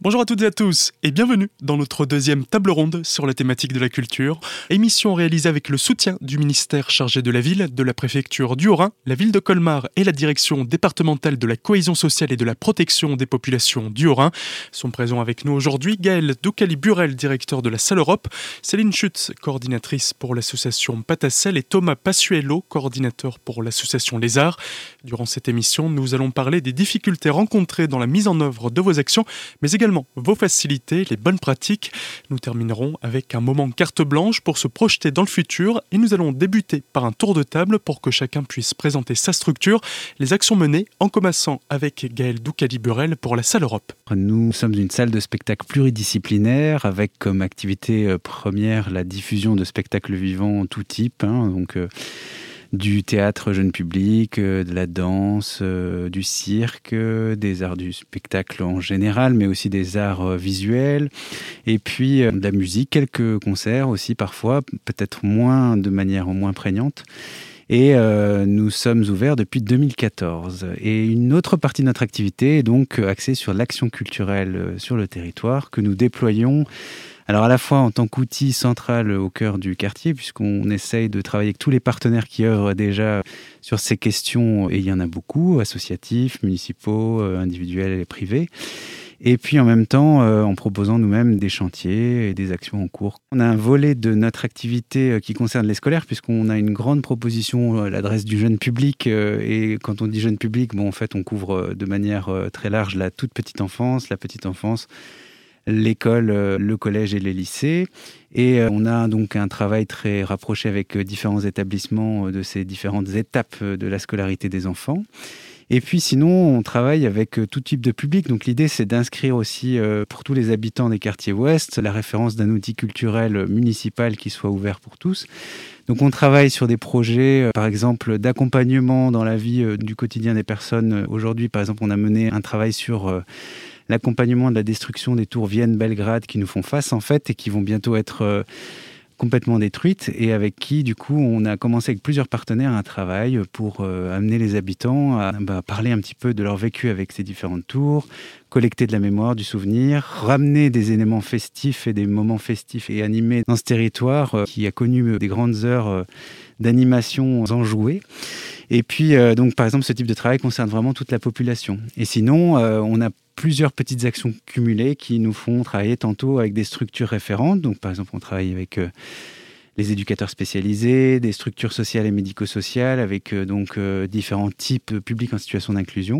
Bonjour à toutes et à tous et bienvenue dans notre deuxième table ronde sur la thématique de la culture. Émission réalisée avec le soutien du ministère chargé de la ville, de la préfecture du Haut-Rhin, la ville de Colmar et la direction départementale de la cohésion sociale et de la protection des populations du Haut-Rhin. Sont présents avec nous aujourd'hui Gaël Doucali-Burel, directeur de la Salle Europe, Céline Schutz, coordinatrice pour l'association Patacel et Thomas Passuello, coordinateur pour l'association Arts. Durant cette émission, nous allons parler des difficultés rencontrées dans la mise en œuvre de vos actions, mais également vos facilités, les bonnes pratiques. Nous terminerons avec un moment carte blanche pour se projeter dans le futur et nous allons débuter par un tour de table pour que chacun puisse présenter sa structure, les actions menées en commençant avec Gaël Doucali-Burel pour la salle Europe. Nous sommes une salle de spectacle pluridisciplinaire avec comme activité euh, première la diffusion de spectacles vivants tout type. Hein, euh, théâtre jeune public, euh, de la danse, euh, du cirque, euh, des arts du spectacle en général, mais aussi des arts visuels, et puis de la musique, quelques concerts aussi parfois, peut-être moins de manière moins prégnante. Et nous sommes ouverts depuis 2014. Et une autre partie de notre activité est donc axée sur l'action culturelle sur le territoire que nous déployons alors à la fois en tant qu'outil central au cœur du quartier, puisqu'on essaye de travailler avec tous les partenaires qui œuvrent déjà sur ces questions, et il y en a beaucoup, associatifs, municipaux, euh, individuels et privés. Et puis en même temps, euh, en proposant nous-mêmes des chantiers et des actions en cours. On a un volet de notre activité euh, qui concerne les scolaires, puisqu'on a une grande proposition à l'adresse du jeune public. et quand on dit jeune public, bon, en fait, on couvre de manière très large la toute petite enfance, la petite enfance, l'école, euh, le collège et les lycées. Et euh, on a donc un travail très rapproché avec euh, différents établissements de ces différentes étapes de la scolarité des enfants. Et puis sinon, on travaille avec tout type de public. Donc l'idée, c'est d'inscrire aussi pour tous les habitants des quartiers ouest la référence d'un outil culturel municipal qui soit ouvert pour tous. Donc on travaille sur des projets, par exemple, d'accompagnement dans la vie du quotidien des personnes. Aujourd'hui, par exemple, on a mené un travail sur l'accompagnement de la destruction des tours Vienne-Belgrade qui nous font face en fait et qui vont bientôt être euh, complètement détruites et avec qui du coup on a commencé avec plusieurs partenaires un travail pour euh, amener les habitants à bah, parler un petit peu de leur vécu avec ces différentes tours, collecter de la mémoire, du souvenir, ramener des éléments festifs et des moments festifs et animés dans ce territoire euh, qui a connu des grandes heures d'animation enjouées. Et puis, donc, par exemple, ce type de travail concerne vraiment toute la population. Et sinon, on a plusieurs petites actions cumulées qui nous font travailler tantôt avec des structures référentes. Donc, par exemple, on travaille avec euh, les éducateurs spécialisés, des structures sociales et médico-sociales, avec euh, donc euh, différents types publics en situation d'inclusion.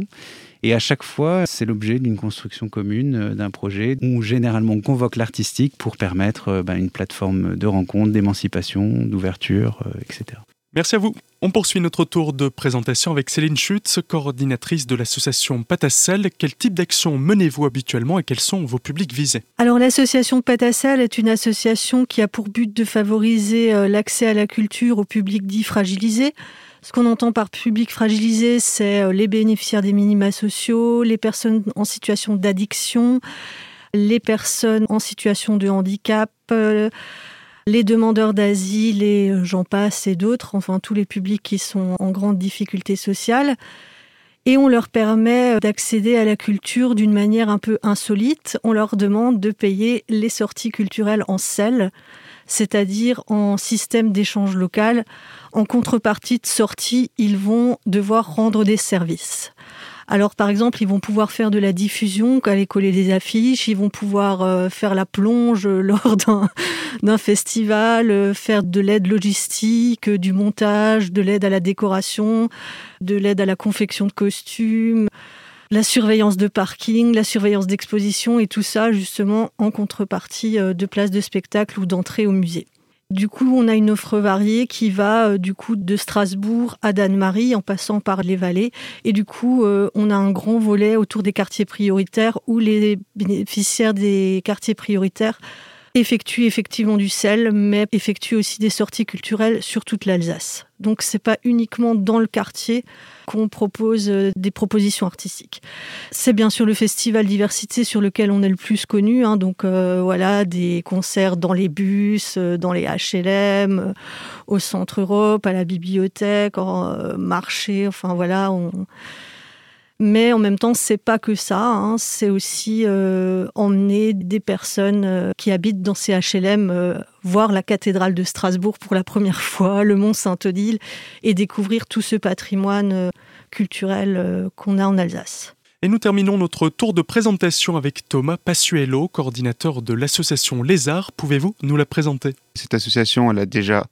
Et à chaque fois, c'est l'objet d'une construction commune d'un projet où généralement on convoque l'artistique pour permettre ben, une plateforme de rencontre, d'émancipation, d'ouverture, etc. Merci à vous. On poursuit notre tour de présentation avec Céline Schutz, coordinatrice de l'association Patacel. Quel type d'action menez-vous habituellement et quels sont vos publics visés? Alors l'association Patacel est une association qui a pour but de favoriser euh, l'accès à la culture au public dit fragilisé. Ce qu'on entend par public fragilisé, c'est euh, les bénéficiaires des minima sociaux, les personnes en situation d'addiction, les personnes en situation de handicap, euh, les demandeurs d'asile et euh, j'en passe et d'autres, enfin tous les publics qui sont en grande difficulté sociale. Et on leur permet euh, d'accéder à la culture d'une manière un peu insolite. On leur demande de payer les sorties culturelles en sel, c'est-à-dire en système d'échange local. En contrepartie de sortie, ils vont devoir rendre des services. Alors, par exemple, ils vont pouvoir faire de la diffusion, aller coller des affiches, ils vont pouvoir euh, faire la plonge lors d'un festival, euh, faire de l'aide logistique, du montage, de l'aide à la décoration, de l'aide à la confection de costumes la surveillance de parking, la surveillance d'exposition et tout ça justement en contrepartie euh, de places de spectacle ou d'entrée au musée. Du coup, on a une offre variée qui va euh, du coup de Strasbourg à Danemarie en passant par les vallées. Et du coup, euh, on a un grand volet autour des quartiers prioritaires où les bénéficiaires des quartiers prioritaires effectuent effectivement du sel, mais effectuent aussi des sorties culturelles sur toute l'Alsace. Donc, c'est pas uniquement dans le quartier qu'on propose euh, des propositions artistiques. C'est bien sûr le festival diversité sur lequel on est le plus connu. Hein. donc euh, voilà, des concerts dans les bus, euh, dans les HLM, au Centre Europe, à la bibliothèque, en marché. Enfin voilà, on Mais en même temps, c'est pas que ça. Hein. C'est aussi euh, emmener des personnes euh, qui habitent dans ces HLM euh, voir la cathédrale de Strasbourg pour la première fois, le Mont Saint-Odile, et découvrir tout ce patrimoine culturel qu'on a en Alsace. Et nous terminons notre tour de présentation avec Thomas Passuello, coordinateur de l'association Lézard. Pouvez-vous nous la présenter? Cette association, elle a déjà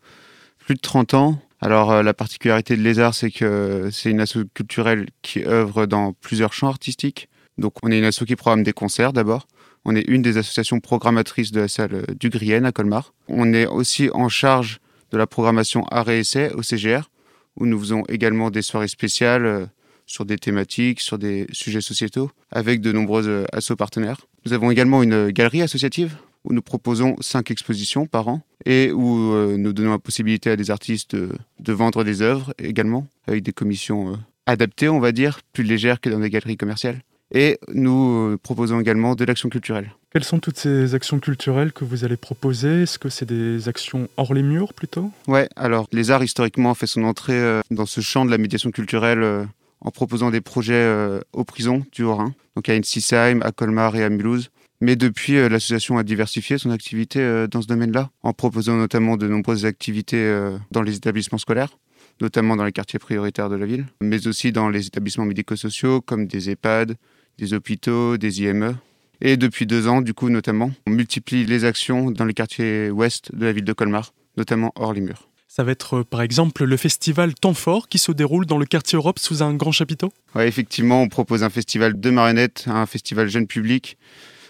plus de 30 ans. Alors euh, la particularité de Lézard, c'est que c'est une asso culturelle qui œuvre dans plusieurs champs artistiques. Donc on est une asso qui programme des concerts d'abord. On est une des associations programmatrices de la salle euh, du Grienne à Colmar. On est aussi en charge de la programmation art et essai au CGR, où nous faisons également des soirées spéciales euh, sur des thématiques, sur des sujets sociétaux, avec de nombreuses assos partenaires. Nous avons également une galerie associative où nous proposons cinq expositions par an et où euh, nous donnons la possibilité à des artistes de, vendre des œuvres également, avec des commissions euh, adaptées, on va dire, plus légères que dans des galeries commerciales. Et nous euh, proposons également de l'action culturelle. Quelles sont toutes ces actions culturelles que vous allez proposer? Est-ce que c'est des actions hors les murs plutôt? Ouais, alors les arts historiquement fait son entrée dans ce champ de la médiation culturelle en proposant des projets aux prisons du Haut-Rhin, donc à Ensisheim, à Colmar et à Mulhouse, mais depuis, euh, l'association a diversifié son activité euh, dans ce domaine-là, en proposant notamment de nombreuses activités euh, dans les établissements scolaires, notamment dans les quartiers prioritaires de la ville, mais aussi dans les établissements médico-sociaux comme des EHPAD, des hôpitaux, des IME. Et depuis deux ans, du coup, notamment, on multiplie les actions dans les quartiers ouest de la ville de Colmar, notamment hors les murs. Ça va être par exemple le festival Temps Fort qui se déroule dans le quartier Europe sous un grand chapiteau? Oui, effectivement, on propose un festival de marionnettes, un festival jeune public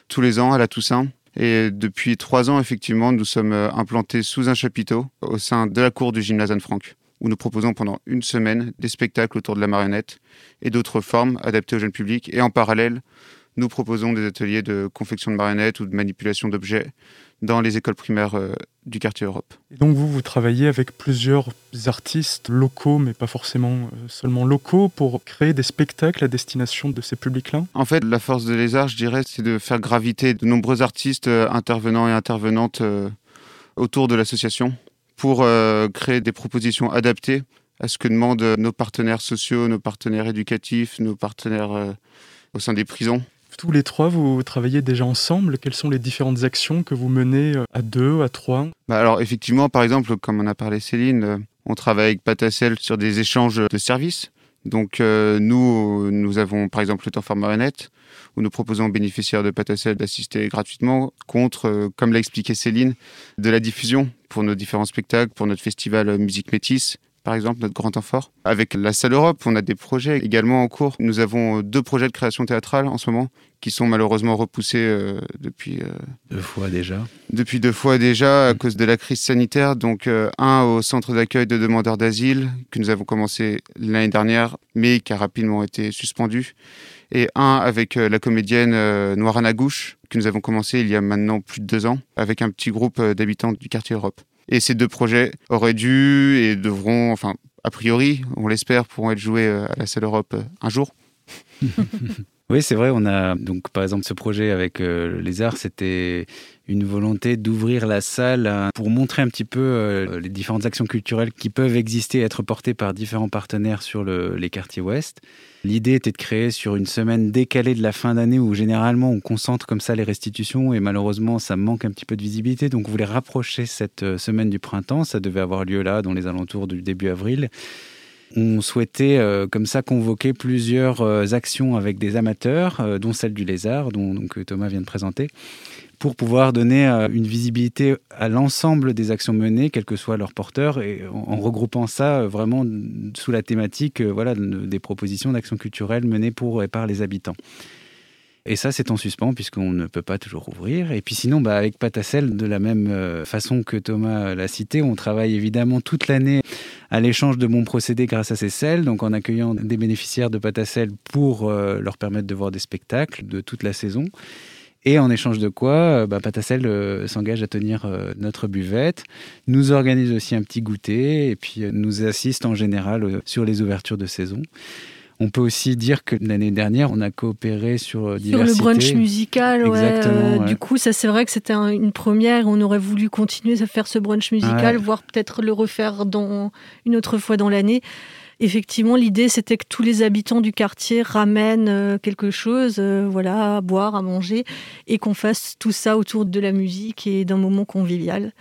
tous les ans à la Toussaint. Et depuis trois ans, effectivement, nous sommes euh, implantés sous un chapiteau au sein de la cour du gymnase Anne-Franck, où nous proposons pendant une semaine des spectacles autour de la marionnette et d'autres formes adaptées au jeune public. Et en parallèle, nous proposons des ateliers de confection de marionnettes ou de manipulation d'objets dans les écoles primaires euh, du quartier Europe. Et donc vous, vous travaillez avec plusieurs artistes locaux, mais pas forcément euh, seulement locaux, pour créer des spectacles à destination de ces publics-là? En fait, la force de Lézard, je dirais, c'est de faire graviter de nombreux artistes euh, intervenants et intervenantes autour de l'association pour créer des propositions adaptées à ce que demandent nos partenaires sociaux, nos partenaires éducatifs, nos partenaires au sein des prisons. Tous les trois, vous travaillez déjà ensemble. Quelles sont les différentes actions que vous menez euh, à deux, à trois? Bah Alors effectivement, par exemple, comme on a parlé Céline, euh, on travaille avec Patacel sur des échanges de services. Donc euh, nous, nous avons par exemple le temps fort marionnette, où nous proposons aux bénéficiaires de Patacel d'assister gratuitement contre, comme l'a expliqué Céline, de la diffusion pour nos différents spectacles, pour notre festival Musique Métis, par exemple, notre grand temps fort. Avec la Salle Europe, on a des projets également en cours. Nous avons deux projets de création théâtrale en ce moment qui sont malheureusement repoussés euh, depuis... Euh, deux fois déjà. Depuis deux fois déjà à cause de la crise sanitaire. Donc euh, un au centre d'accueil de demandeurs d'asile que nous avons commencé l'année dernière mais qui a rapidement été suspendu. Et un avec la comédienne Noirana Gouche que nous avons commencé il y a maintenant plus de deux ans avec un petit groupe d'habitants du quartier Europe. Et ces deux projets auraient dû et devront, enfin, a priori, on l'espère, pourront être joués euh, à la Salle Europe euh, un jour. Oui, c'est vrai. On a donc par exemple ce projet avec euh, les arts, c'était une volonté d'ouvrir la salle pour montrer un petit peu les différentes actions culturelles qui peuvent exister, et être portées par différents partenaires sur les quartiers ouest. L'idée était de créer sur une semaine décalée de la fin d'année où généralement on concentre comme ça les restitutions et malheureusement ça manque un petit peu de visibilité. Donc on voulait rapprocher cette euh, semaine du printemps. Ça devait avoir lieu là dans les alentours du début avril. On souhaitait euh, comme ça convoquer plusieurs euh, actions avec des amateurs, dont celle du lézard, dont Thomas vient de présenter pour pouvoir donner euh, une visibilité à l'ensemble des actions menées, quel que soit leur porteur, et en, regroupant ça euh, vraiment sous la thématique euh, voilà, des propositions d'actions culturelles menées pour et par les habitants. Et ça, c'est en suspens puisqu'on ne peut pas toujours ouvrir. Et puis sinon, bah, avec Patacel, de la même façon que Thomas l'a cité, on travaille évidemment toute l'année à l'échange de bons procédés grâce à ces selles, donc en accueillant des bénéficiaires de Patacel pour leur permettre de voir des spectacles de toute la saison. Et en échange de quoi, euh, bah, Patacel euh, s'engage à tenir euh, notre buvette, nous organise aussi un petit goûter et puis nous assiste en général sur les ouvertures de saison. On peut aussi dire que l'année dernière, on a coopéré sur diversité. Sur le brunch musical, Exactement, Du coup, ça c'est vrai que c'était une première. On aurait voulu continuer à faire ce brunch musical, voire peut-être le refaire dans, une autre fois dans l'année. effectivement, l'idée c'était que tous les habitants du quartier ramènent euh, quelque chose, euh, voilà, à boire, à manger, et qu'on fasse tout ça autour de la musique et d'un moment convivial.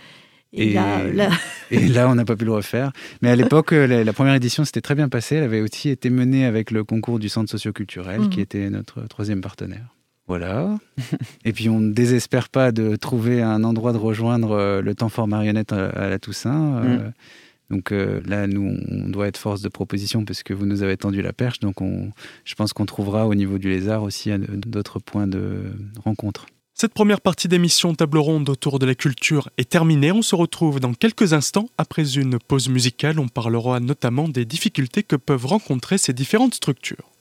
Et, là, on n'a pas pu le refaire. Mais à l'époque, euh, la, première édition s'était très bien passée. Elle avait aussi été menée avec le concours du Centre socioculturel, qui mhm. était notre troisième partenaire. Voilà. et puis on ne désespère pas de trouver un endroit de rejoindre le temps fort marionnette à, la Toussaint. Mhm. Donc euh, là, nous, on doit être force de proposition parce que vous nous avez tendu la perche. Donc on, je pense qu'on trouvera au niveau du lézard aussi euh, d'autres points de rencontre. Cette première partie d'émission Table Ronde autour de la culture est terminée. On se retrouve dans quelques instants. Après une pause musicale, on parlera notamment des difficultés que peuvent rencontrer ces différentes structures.